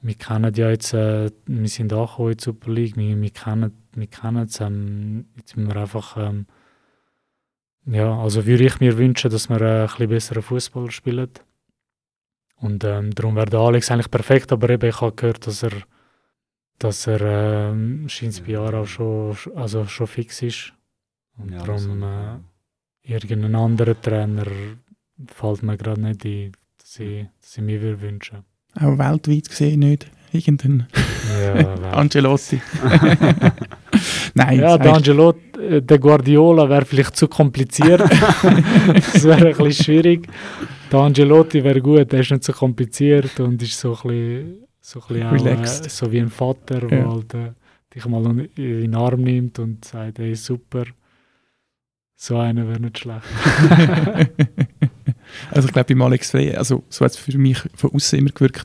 Wir kennen ja jetzt, äh, wir sind angekommen in die Super League, wir, wir kennen wir kennen es, ähm, jetzt müssen wir einfach, ähm, ja, also würde ich mir wünschen, dass wir äh, ein bisschen besseren Fußball spielen. Und ähm, darum wäre der Alex eigentlich perfekt, aber eben, ich habe gehört, dass er dass er ähm, scheint bei Jahr auch schon, also schon fix ist. Und Ja, darum äh, irgendein anderer Trainer fällt mir gerade nicht ein, dass ich, dass ich mir würde wünschen Auch weltweit gesehen nicht. Irgendein Ja, [laughs] Ancelotti. [laughs] Nein, ja der heisst- Angelo, äh, der Guardiola wäre vielleicht zu kompliziert. [laughs] das wäre ein bisschen schwierig. Der Angelotti wäre gut, der ist nicht so kompliziert und ist so ein bisschen, so, ein bisschen auch, Relaxed. äh, so wie ein Vater, Ja. der halt, äh, dich mal in den Arm nimmt und sagt, hey, super. So einer wäre nicht schlecht. [laughs] also ich glaube, bei Alex Frey, also so hat es für mich von außen immer gewirkt,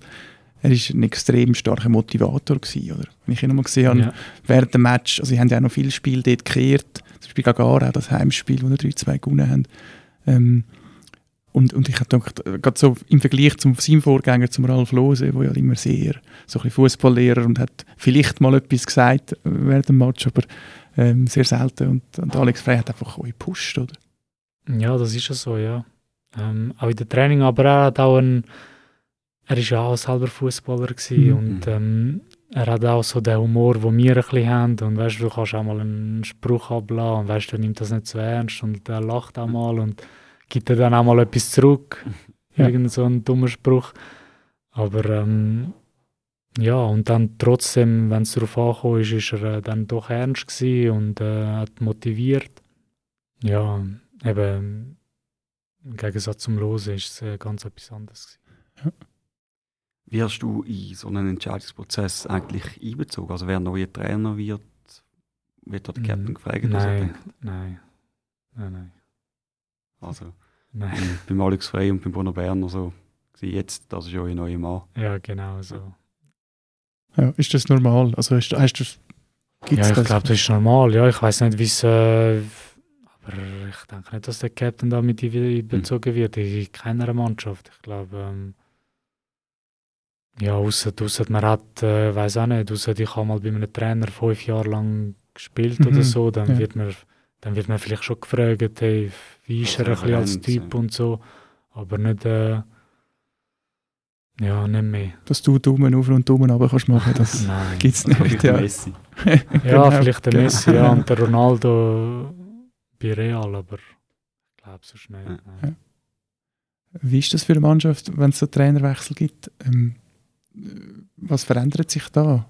er war ein extrem starker Motivator gewesen, oder? Wenn ich ihn mal gesehen habe, Ja. während dem Match, also sie haben ja auch noch viele Spiele dort gekehrt, zum Beispiel gegen Aarau, das Heimspiel, wo wir 3-2 gewonnen haben. Ähm, und, und ich habe gedacht, äh, gerade so im Vergleich zum seinem Vorgänger, zum Ralf Lose, der ja immer sehr so ein Fußballlehrer und hat vielleicht mal etwas gesagt äh, während dem Match, aber ähm, sehr selten. Und, und Alex Frey hat einfach euch gepusht, oder? Ja, das ist ja so, ja. Ähm, auch in der Training, aber er hat auch ein, er ist ja auch selber Fußballer Mhm. und ähm, er hat auch so den Humor, den wir ein bisschen haben und weißt du, du kannst auch mal einen Spruch ablassen und weißt du, er nimmt das nicht so ernst und er lacht auch mal und gibt dir dann auch mal etwas zurück, Ja. irgend so ein dummer Spruch. Aber ähm, ja, und dann trotzdem, wenn es darauf angekommen ist, ist er äh, dann doch ernst gewesen und äh, hat motiviert. Ja, eben im Gegensatz zum Losen ist es äh, ganz etwas anderes. Gewesen. Wie hast du in so einen Entscheidungsprozess eigentlich einbezogen? Also wer neuer Trainer wird, wird da der Mhm. Captain gefragt? was er Nein, nein, nein, nein, Also nein. beim Alex Frey und beim Bruno Berner so, gewesen, jetzt, das ist euer neuer Mann. Ja, genau so. Ja, ist das normal? Also hast, du- hast du, gibt's ja, ich glaube, das ist normal. Ja, ich weiß nicht, wie es. Äh, aber ich denke nicht, dass der Captain da mit einbezogen wird in keiner Mannschaft. Ich glaube. Ähm, ja, außer, außer man hat, äh, weiß auch nicht, außer ich habe mal bei einem Trainer fünf Jahre lang gespielt Mhm, oder so, dann, ja. wird man, dann wird man vielleicht schon gefragt, hey, wie ist er ein bisschen als Typ ja. und so. Aber nicht. Äh, ja, nicht mehr. Dass du Daumen auf und Daumen runter kannst machen, das [laughs] Nein. gibt es Also nicht. vielleicht Ja. Messi. [laughs] Ja, Genau. vielleicht der Messi ja, und der Ronaldo bei Real, aber ich glaube so schnell. Ja. Wie ist das für eine Mannschaft, wenn es so Trainerwechsel gibt? Ähm, was verändert sich da?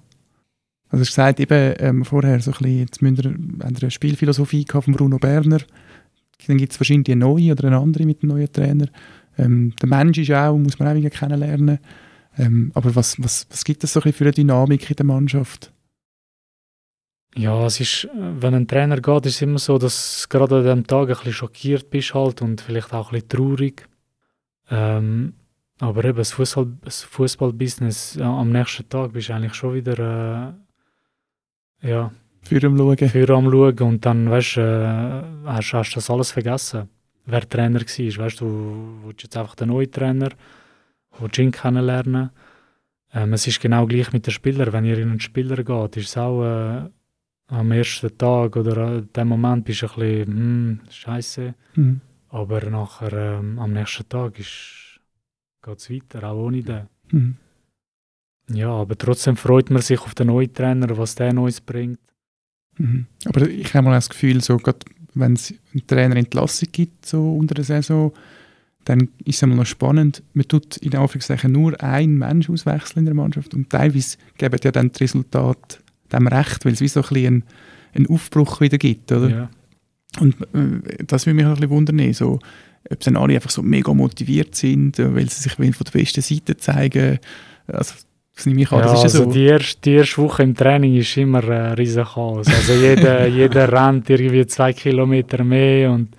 Also hast gesagt, eben ähm, vorher so ein bisschen, jetzt müsst ihr, eine Spielphilosophie von Bruno Berner, dann gibt es wahrscheinlich eine neue oder eine andere mit dem neuen Trainer. Ähm, der Mensch ist auch, muss man auch kennenlernen. Ähm, aber was, was, was gibt es so ein bisschen für eine Dynamik in der Mannschaft? Ja, es ist, wenn ein Trainer geht, ist es immer so, dass du gerade an dem Tag ein bisschen schockiert bist halt und vielleicht auch ein bisschen traurig. Ähm, aber eben das Fußball, das am nächsten Tag bist du eigentlich schon wieder äh, ja, Für am Schauen? für am Schauen und dann weißt, äh, hast, hast du das alles vergessen, wer Trainer war. Weißt, du willst jetzt einfach den neuen Trainer, willst ihn kennenlernen. Ähm, es ist genau gleich mit den Spielern. Wenn ihr in einen Spieler geht, ist es auch äh, am ersten Tag oder an dem Moment bist du ein bisschen hm, scheiße. Mhm. Aber nachher ähm, am nächsten Tag geht es weiter, auch ohne den. Mhm. Ja, aber trotzdem freut man sich auf den neuen Trainer, was der Neues bringt. Mhm. Aber ich habe mal das Gefühl, so, wenn es einen Trainerentlassung gibt, so unter der Saison, dann ist es einmal noch spannend. Man tut in Anführungszeichen nur einen Mensch auswechseln in der Mannschaft und teilweise geben ja dann die Resultate dem recht, weil es wie so ein bisschen einen, Aufbruch wieder gibt, oder? Ja. Und äh, das würde mich auch ein bisschen wundern, so, ob sie dann alle einfach so mega motiviert sind, äh, weil sie sich von der besten Seite zeigen. Also, das nehme ich an, Ja, das ist also so. die, erste, die erste Woche im Training ist immer ein riesen Chaos. Also [laughs] jeder, jeder rennt irgendwie zwei Kilometer mehr und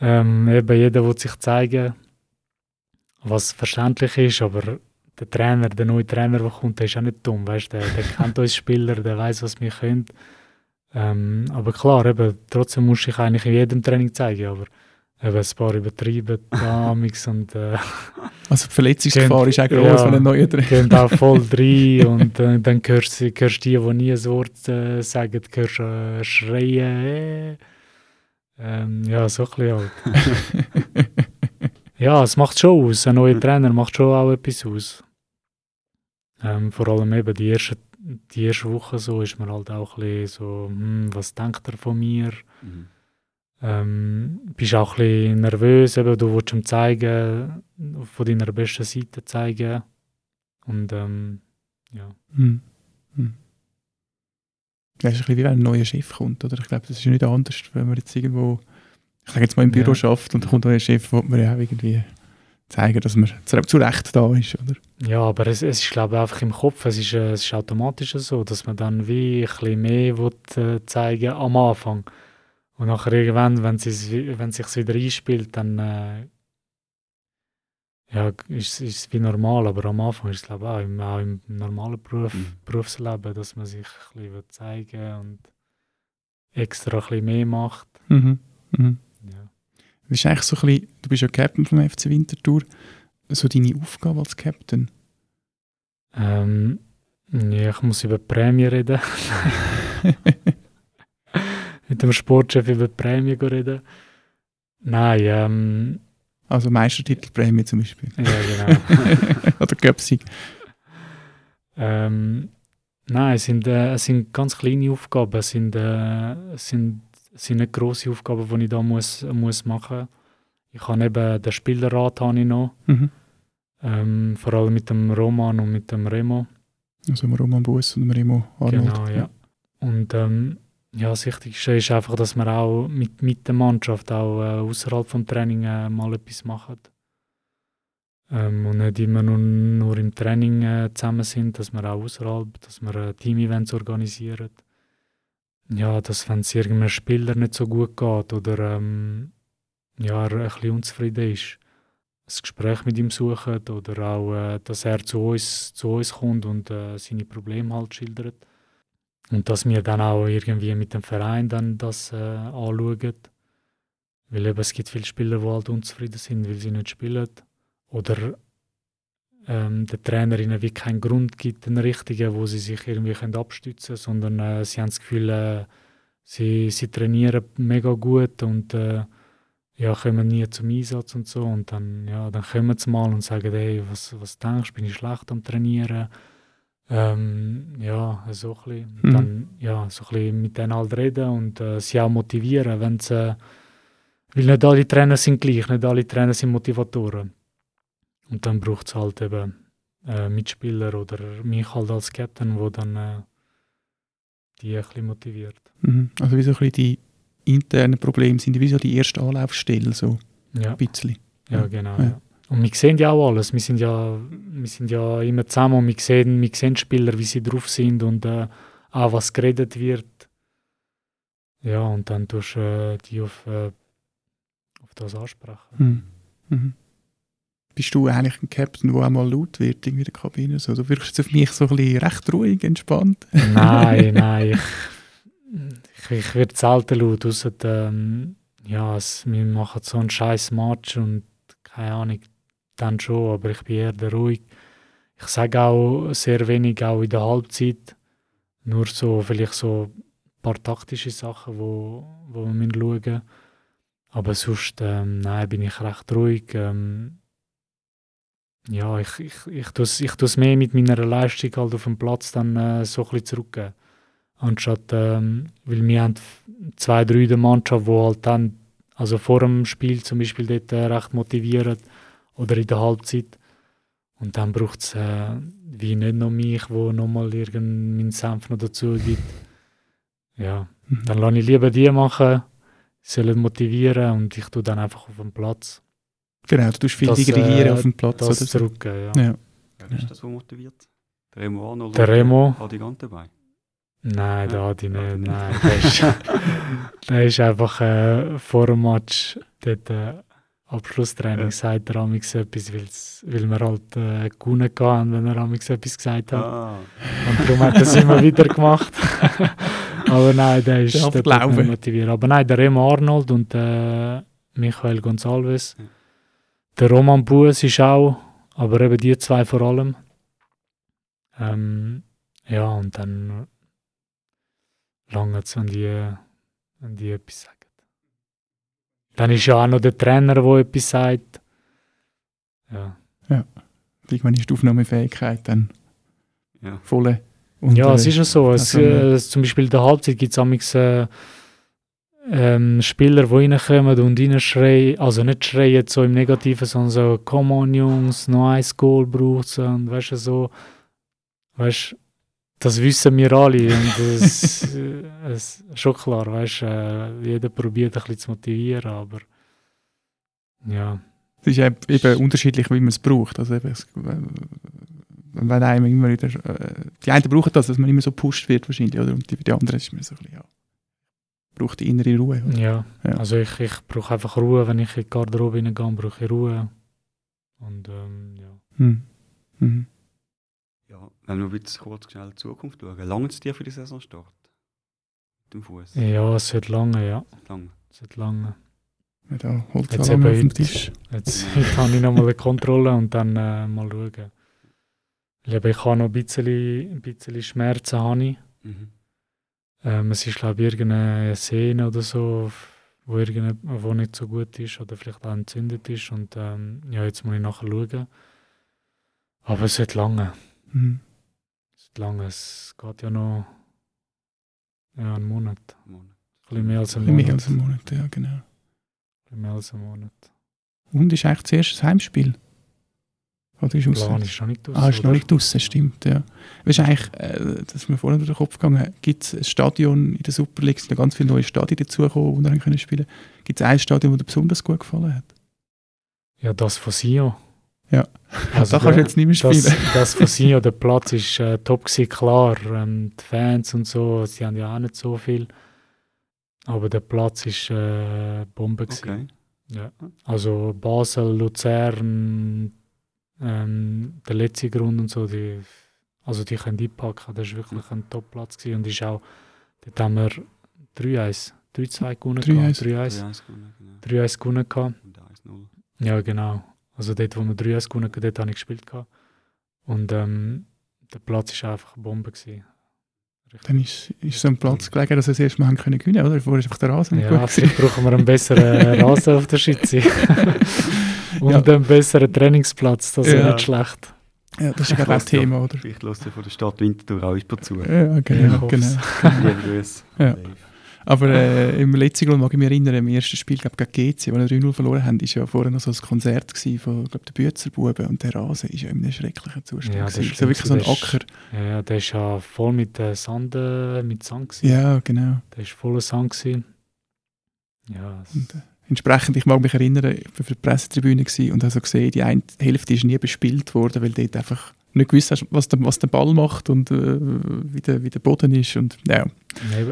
ähm, eben jeder will sich zeigen, was verständlich ist, aber der Trainer, der neue Trainer, der kommt, der ist auch nicht dumm, weißt, der, der kennt uns Spieler, der weiß, was wir können. Ähm, aber klar, eben, trotzdem muss ich eigentlich in jedem Training zeigen, aber eben ein paar übertrieben [laughs] damals und äh, Also die Verletzungsgefahr Kennt- ist auch groß, ja. wenn ein neuer Trainer gehen auch voll [laughs] rein und äh, dann hörst du hörst die, die nie ein Wort äh, sagen, hörst äh, schreien. Äh. Ähm, ja, so ein bisschen halt. [laughs] ja, es macht schon aus. Ein neuer Trainer macht schon auch etwas aus. Ähm, vor allem eben die erste, die erste Woche so ist man halt auch ein bisschen so, hm, was denkt er von mir? Mhm. Ähm, bist auch ein bisschen nervös, eben, du willst ihm zeigen, von deiner besten Seite zeigen. Und ähm, ja. Hm. Hm. Ja, es ist ein bisschen wie wenn ein neuer Chef kommt, oder? Ich glaube, das ist nicht anders, wenn man jetzt irgendwo, ich sage jetzt mal im Büro Ja. schafft und da kommt ein neuer Chef, wo man ja auch irgendwie zeigen, dass man zu, zu Recht da ist, oder? Ja, aber es, es ist glaube ich einfach im Kopf, es ist, äh, es ist automatisch so, dass man dann wie ein bisschen mehr will, äh, zeigen am Anfang. Und nachher irgendwann, wenn es wenn sich's wieder einspielt, dann äh, ja, ist es wie normal, aber am Anfang ist es glaube ich auch im, auch im normalen Beruf, Mhm. Berufsleben, dass man sich ein bisschen zeigen und extra ein bisschen mehr macht. Mhm. Mhm. Ja. Das ist eigentlich so ein bisschen, du bist ja Captain vom FC Winterthur, so deine Aufgabe als Captain. Ähm, ja, ich muss über Prämie reden. [laughs] Mit dem Sportchef über die Prämie reden. Nein, ähm, Also Meistertitelprämie zum Beispiel. ja genau. [laughs] Oder Göpsig. ähm, nein, es sind, äh, es sind ganz kleine Aufgaben. Es sind, äh, es sind, es sind nicht grosse Aufgaben, die ich da muss, muss machen Ich habe eben den Spielerrat habe ich noch. Mhm. Ähm, vor allem mit dem Roman und mit dem Remo. Also dem Roman Bus und dem Remo Arnold. Genau, ja. Und ähm, ja, das Wichtigste ist einfach, dass wir auch mit, mit der Mannschaft auch äh, außerhalb vom Training äh, mal etwas machen. Ähm, und nicht immer nur, nur im Training äh, zusammen sind, dass wir auch außerhalb, dass wir äh, Team-Events organisieren. Ja, dass wenn es irgendeinem Spieler nicht so gut geht oder ähm, ja, er ein bisschen unzufrieden ist, Gespräch mit ihm suchen oder auch, äh, dass er zu uns, zu uns kommt und äh, seine Probleme halt schildert. Und dass wir dann auch irgendwie mit dem Verein dann das äh, anschauen. Weil eben, es gibt viele Spieler, die halt unzufrieden sind, weil sie nicht spielen. Oder ähm, der Trainer ihnen wie keinen Grund gibt, den richtigen, wo sie sich irgendwie können abstützen können, sondern äh, sie haben das Gefühl, äh, sie, sie trainieren mega gut und äh, ja, kommen nie zum Einsatz und so. Und dann, ja, dann kommen sie mal und sagen, hey, was, was denkst du, bin ich schlecht am Trainieren? Ähm, ja, so ein bisschen. Mhm. Dann, ja, so ein bisschen mit denen halt reden und äh, sie auch motivieren, wenn sie, weil nicht alle Trainer sind gleich, nicht alle Trainer sind Motivatoren. Und dann braucht es halt eben äh, Mitspieler oder mich halt als Captain, wo dann äh, die ein bisschen motiviert. Mhm. Also wie so ein bisschen die internen Probleme sind wie so die erste Anlaufstelle, so Ja, ein bisschen. Ja. genau. Ja. Ja. Und wir sehen ja auch alles. Wir sind ja, wir sind ja immer zusammen und wir sehen, wir sehen Spieler, wie sie drauf sind und äh, auch was geredet wird. Ja, und dann tust du äh, die auf, äh, auf das ansprechen. Mhm. Mhm. Bist du eigentlich ein Captain, der auch mal laut wird in der Kabine? So? Du wirkst jetzt auf mich so ein bisschen recht ruhig, entspannt. nein, [laughs] nein. Ich, ich, ich werde selten laut, ausser, ähm, ja, es, wir machen so einen scheiß Match und keine Ahnung, dann schon, aber ich bin eher der ruhig. Ich sage auch sehr wenig, auch in der Halbzeit. Nur so, vielleicht so ein paar taktische Sachen, wo, wo wir schauen müssen. Aber sonst, ähm, nein, bin ich recht ruhig. Ähm, ja, ich, ich, ich tue es ich tu's mehr mit meiner Leistung halt auf dem Platz dann äh, so ein bisschen zurückgeben. Anstatt, ähm, weil wir haben zwei, drei in der Mannschaft, die halt dann, also vor dem Spiel zum Beispiel dort äh, recht motivieren oder in der Halbzeit. Und dann braucht es äh, wie nicht noch mich, wo nochmal irgendeinen Senf noch dazu gibt. Ja, Mhm. dann lasse ich lieber die machen, sie sollen motivieren und ich tue dann einfach auf dem Platz Genau, du tust viel Das, dirigieren äh, auf dem Platz. das oder so. zurückgeben. Ja. Ja. Wer ist das, der motiviert? Der Remo Arnold? Der Remo? Adi Gant dabei? Nein, Ja, da hat ich da hat nicht. Nein, nicht. der ist, [laughs] der ist einfach äh, vor dem Match dort äh, Abschlusstraining, Ja. sagt er amigs etwas, weil wir halt äh, gewonnen haben, wenn er amigs etwas gesagt hat. Ah, Und darum hat er es immer wieder gemacht. [laughs] Aber nein, der ist Der nicht motiviert. Aber nein, der Remo Arnold und äh, Michael Gonsalves. Ja. Der Roman Bues ist auch, aber eben die zwei vor allem. Ähm, ja, und dann lange es, wenn die, wenn die etwas sagen. Dann ist ja auch noch der Trainer, der etwas sagt. Ja, Irgendwann ist die Aufnahmefähigkeit dann ja. voll. ja es ist ja so. Es, also, ja. äh, zum Beispiel in der Halbzeit gibt es äh, ähm, Spieler, die reinkommen und reinschreien, also nicht schreien so im Negativen, sondern so, come on Jungs, noch ein Goal braucht es und weißt du, so, weißt das wissen wir alle und es [laughs] ist schon klar, weißt äh, jeder probiert ein bisschen zu motivieren, aber ja, Es ist eben, eben unterschiedlich, wie man es braucht. Also eben, es, äh, wenn einem immer wieder, äh, die einen brauchen das, dass man immer so gepusht wird wahrscheinlich, oder? Und die, die anderen ist mir so ein bisschen, ja, braucht die innere Ruhe. Ja, Ja. also ich, ich brauche einfach Ruhe, wenn ich in die Garderobe reingehe, brauche ich Ruhe und ähm, ja. Hm. Mhm. Wenn wir jetzt kurz schnell in die Zukunft schauen, lange es dir für die Saisonstart? Mit dem Fuß? Ja, es wird lange, ja. Lang. Es wird lange. Ja, da holt Jetzt es eben auf dem. Tisch. Jetzt [laughs] heute habe ich nochmal eine Kontrolle und dann äh, mal schauen. Eben Ich habe noch ein bisschen, ein bisschen Schmerzen. Habe ich. Mhm. Ähm, es ist, glaube ich, irgendeine Sehne oder so, wo, wo nicht so gut ist oder vielleicht auch entzündet ist. Und ähm, ja, jetzt muss ich nachher schauen. Aber es wird lange. Mhm. Es lange. Es geht ja noch ja, einen Monat. Monat. Ein bisschen mehr als Ein einen bisschen mehr Monat. als einen Monat, ja, genau. Ein bisschen mehr als einen Monat. Und ist eigentlich zuerst das Heimspiel? Oder ist auswärts? Plan ist noch nicht aus. Ah, ist noch nicht draussen, stimmt, ja. Weißt du eigentlich, äh, das ist mir vorhin durch den Kopf gegangen, gibt es ein Stadion in der Super League, es sind ja ganz viele neue Stadien dazugekommen, wo wir haben können spielen Gibt es ein Stadion, das dir besonders gut gefallen hat? Ja, das von Sion. Ja. Also da kannst du jetzt nicht mehr das, spielen. [laughs] das von Sion, der Platz ist äh, top gewesen, klar. Ähm, die Fans und so, sie haben ja auch nicht so viel. Aber der Platz ist äh, Bombe gewesen. Okay. Ja. Also Basel, Luzern, ähm, der letzte Grund und so, die, also die können einpacken. Das war wirklich ein Top-Platz. gewesen. Und ist auch, dort haben wir 3-1, 3-2 gewonnen. 3-1. gehabt, 3-1 3-1 gewonnen, genau. 3-1 gewonnen. gehabt. Und 1-0. Ja, genau. Also dort, wo wir 3-1 gewonnen haben, dort habe ich gespielt. Gehabt. Und ähm, der Platz war einfach eine Bombe. Gewesen. Dann ist, ist so ein Platz gelegen, dass wir das erste Mal haben können gewinnen oder? Vorher ist einfach der Rasen nicht Ja, gut vielleicht brauchen wir einen besseren [laughs] Rasen auf der Schütze. [laughs] Und Ja. einen besseren Trainingsplatz, das ist Ja. nicht schlecht. Ja, das ist ich auch ein Thema, oder? Vielleicht lässt ihr von der Stadt Winterthur auch zu. Ja, Ich genau. hoffe's. genau. Liebe Grüße. Ja. Aber äh, im letzten Grund mag ich mich erinnern, im ersten Spiel glaub, gegen GC, wo wir 3-0 verloren haben, war ja vorher noch so ein Konzert von glaub, den Bützerbuben und der Rasen ist ja in einem schrecklichen Zustand. Ja, das stimmt. wirklich so ein ist- Acker. Ja, der ist ja voll mit äh, Sand, äh, mit Sand gewesen. Ja, genau. Der ist voller Sand gewesen. Ja, Und, äh, entsprechend, ich mag mich erinnern, ich war für die Pressetribüne und habe so gesehen, die eine Hälfte ist nie bespielt worden, weil dort einfach nicht gewusst hast, was der, was der Ball macht und äh, wie, der, wie der Boden ist. Und, ja.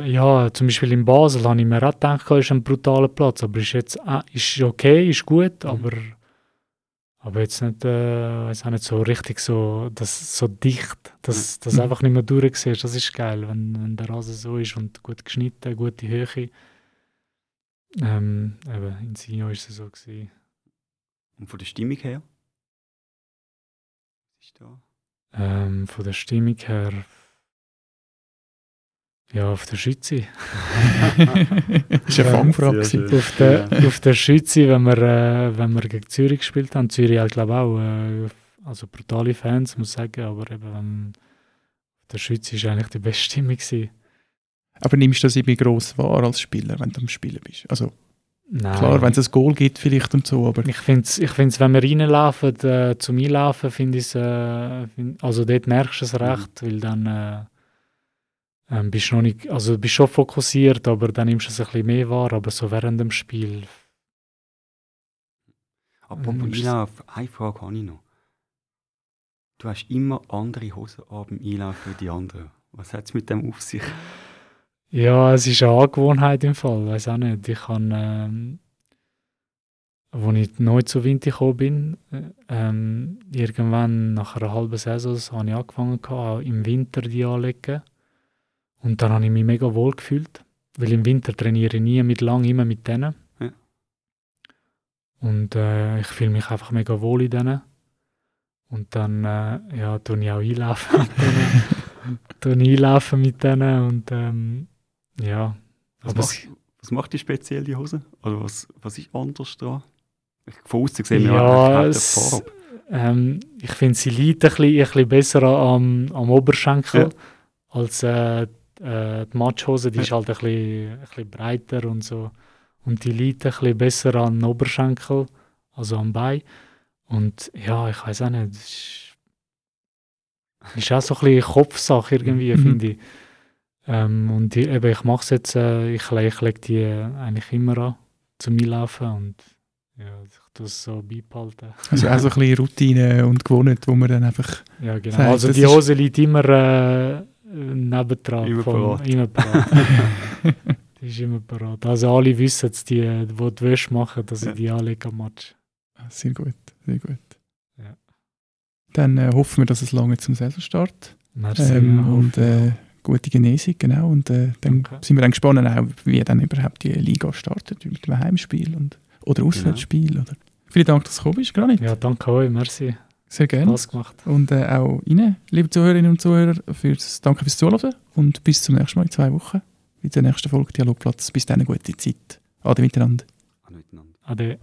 Ja, zum Beispiel in Basel habe ich mir auch gedacht, es ist ein brutaler Platz, aber ist jetzt ah, ist okay, ist gut, Mhm. aber, aber jetzt nicht, äh, weiß auch nicht so richtig so, das, so dicht, dass das Mhm. einfach nicht mehr durchsiehst. Das ist geil, wenn, wenn der Rasen so ist und gut geschnitten, gute Höhe. Ähm, eben, in Sino war es so. Gewesen. Und von der Stimmung her? Was ist da? Ähm, von der Stimmung her, ja, auf der Schütze. das war eine Ja, Fangfrage. auf der, auf der Schütze, wenn wir, äh, wenn wir gegen Zürich gespielt haben, Zürich hat glaube auch, äh, also brutale Fans, muss ich sagen, aber eben, wenn, auf der Schütze war eigentlich die beste Stimmung. Gewesen. Aber nimmst du das irgendwie gross wahr als Spieler, wenn du am Spielen bist? Also Nein. klar, wenn es ein Goal gibt vielleicht und so, aber ich finde es, ich find's, wenn wir reinlaufen, äh, zum Einlaufen, finde ich es, äh, find, also dort merkst du es recht, weil dann äh, ähm, bist du noch nicht, also bist schon fokussiert, aber dann nimmst du es ein bisschen mehr wahr, aber so während dem Spiel, Apropos Mhm. Einlauf, eine Frage habe ich noch. Du hast immer andere Hosen an beim Einlaufen wie die anderen. Was hat es mit dem auf sich? Ja, es ist eine Angewohnheit im Fall, weiß auch nicht. Ich habe, ähm, als ich neu zu Winter gekommen bin, äh, ähm, irgendwann nach einer halben Saison so habe ich angefangen, auch im Winter die anzulegen. Und dann habe ich mich mega wohl gefühlt, weil im Winter trainiere ich nie mit lang, immer mit denen. Ja. Und äh, ich fühle mich einfach mega wohl in denen. Und dann äh, ja, tue ich auch einlaufen [laughs] [laughs] tue ich einlaufen mit denen und ähm, ja. Was, es- was macht die speziell, die Hose? Oder was, was ist anders dran? Ich, von außen sehen wir Ja, ja, es-. Ähm, ich finde, sie liegt ein bisschen, ein bisschen besser am, am Oberschenkel Ja. als äh, äh, die Matschhose. Die ist halt ein bisschen, ein bisschen breiter und so. Und die liegt ein bisschen besser den Oberschenkel, also am Bein. Und ja, ich weiß auch nicht. Das ist, ist auch so ein bisschen Kopfsache irgendwie, Mhm. finde ich. Ähm, und die, eben, ich mache es jetzt, äh, ich, ich lege die äh, eigentlich immer an zum Einlaufen und ja, ich tue es so beibehalten. also auch so ein bisschen Routine und Gewohnheit, wo man dann einfach Ja, genau. Sagt, also das die Hose liegt immer äh, nebendran. Immer parat. Immer [laughs] parat. die ist immer parat. Also alle wissen es, die, die die Wäsche machen, dass Ja. ich die anlege am Match. Sehr gut, sehr gut. Ja. Dann äh, hoffen wir, dass es lange zum Saisonstart Merci. ähm, und äh, gute Genesung, genau. Und äh, dann Danke. sind wir dann gespannt, auch, wie dann überhaupt die Liga startet, mit dem Heimspiel und, oder Auswärtsspiel. Oder. Vielen Dank, dass du gekommen bist, Granit. ja, danke euch, merci. Sehr gerne. Spaß gemacht. Und äh, auch Ihnen, liebe Zuhörerinnen und Zuhörer, fürs, danke fürs Zuhören und bis zum nächsten Mal in zwei Wochen. Mit der nächsten Folge Dialogplatz. Bis dann, eine gute Zeit. Ade miteinander. Miteinander. Ade.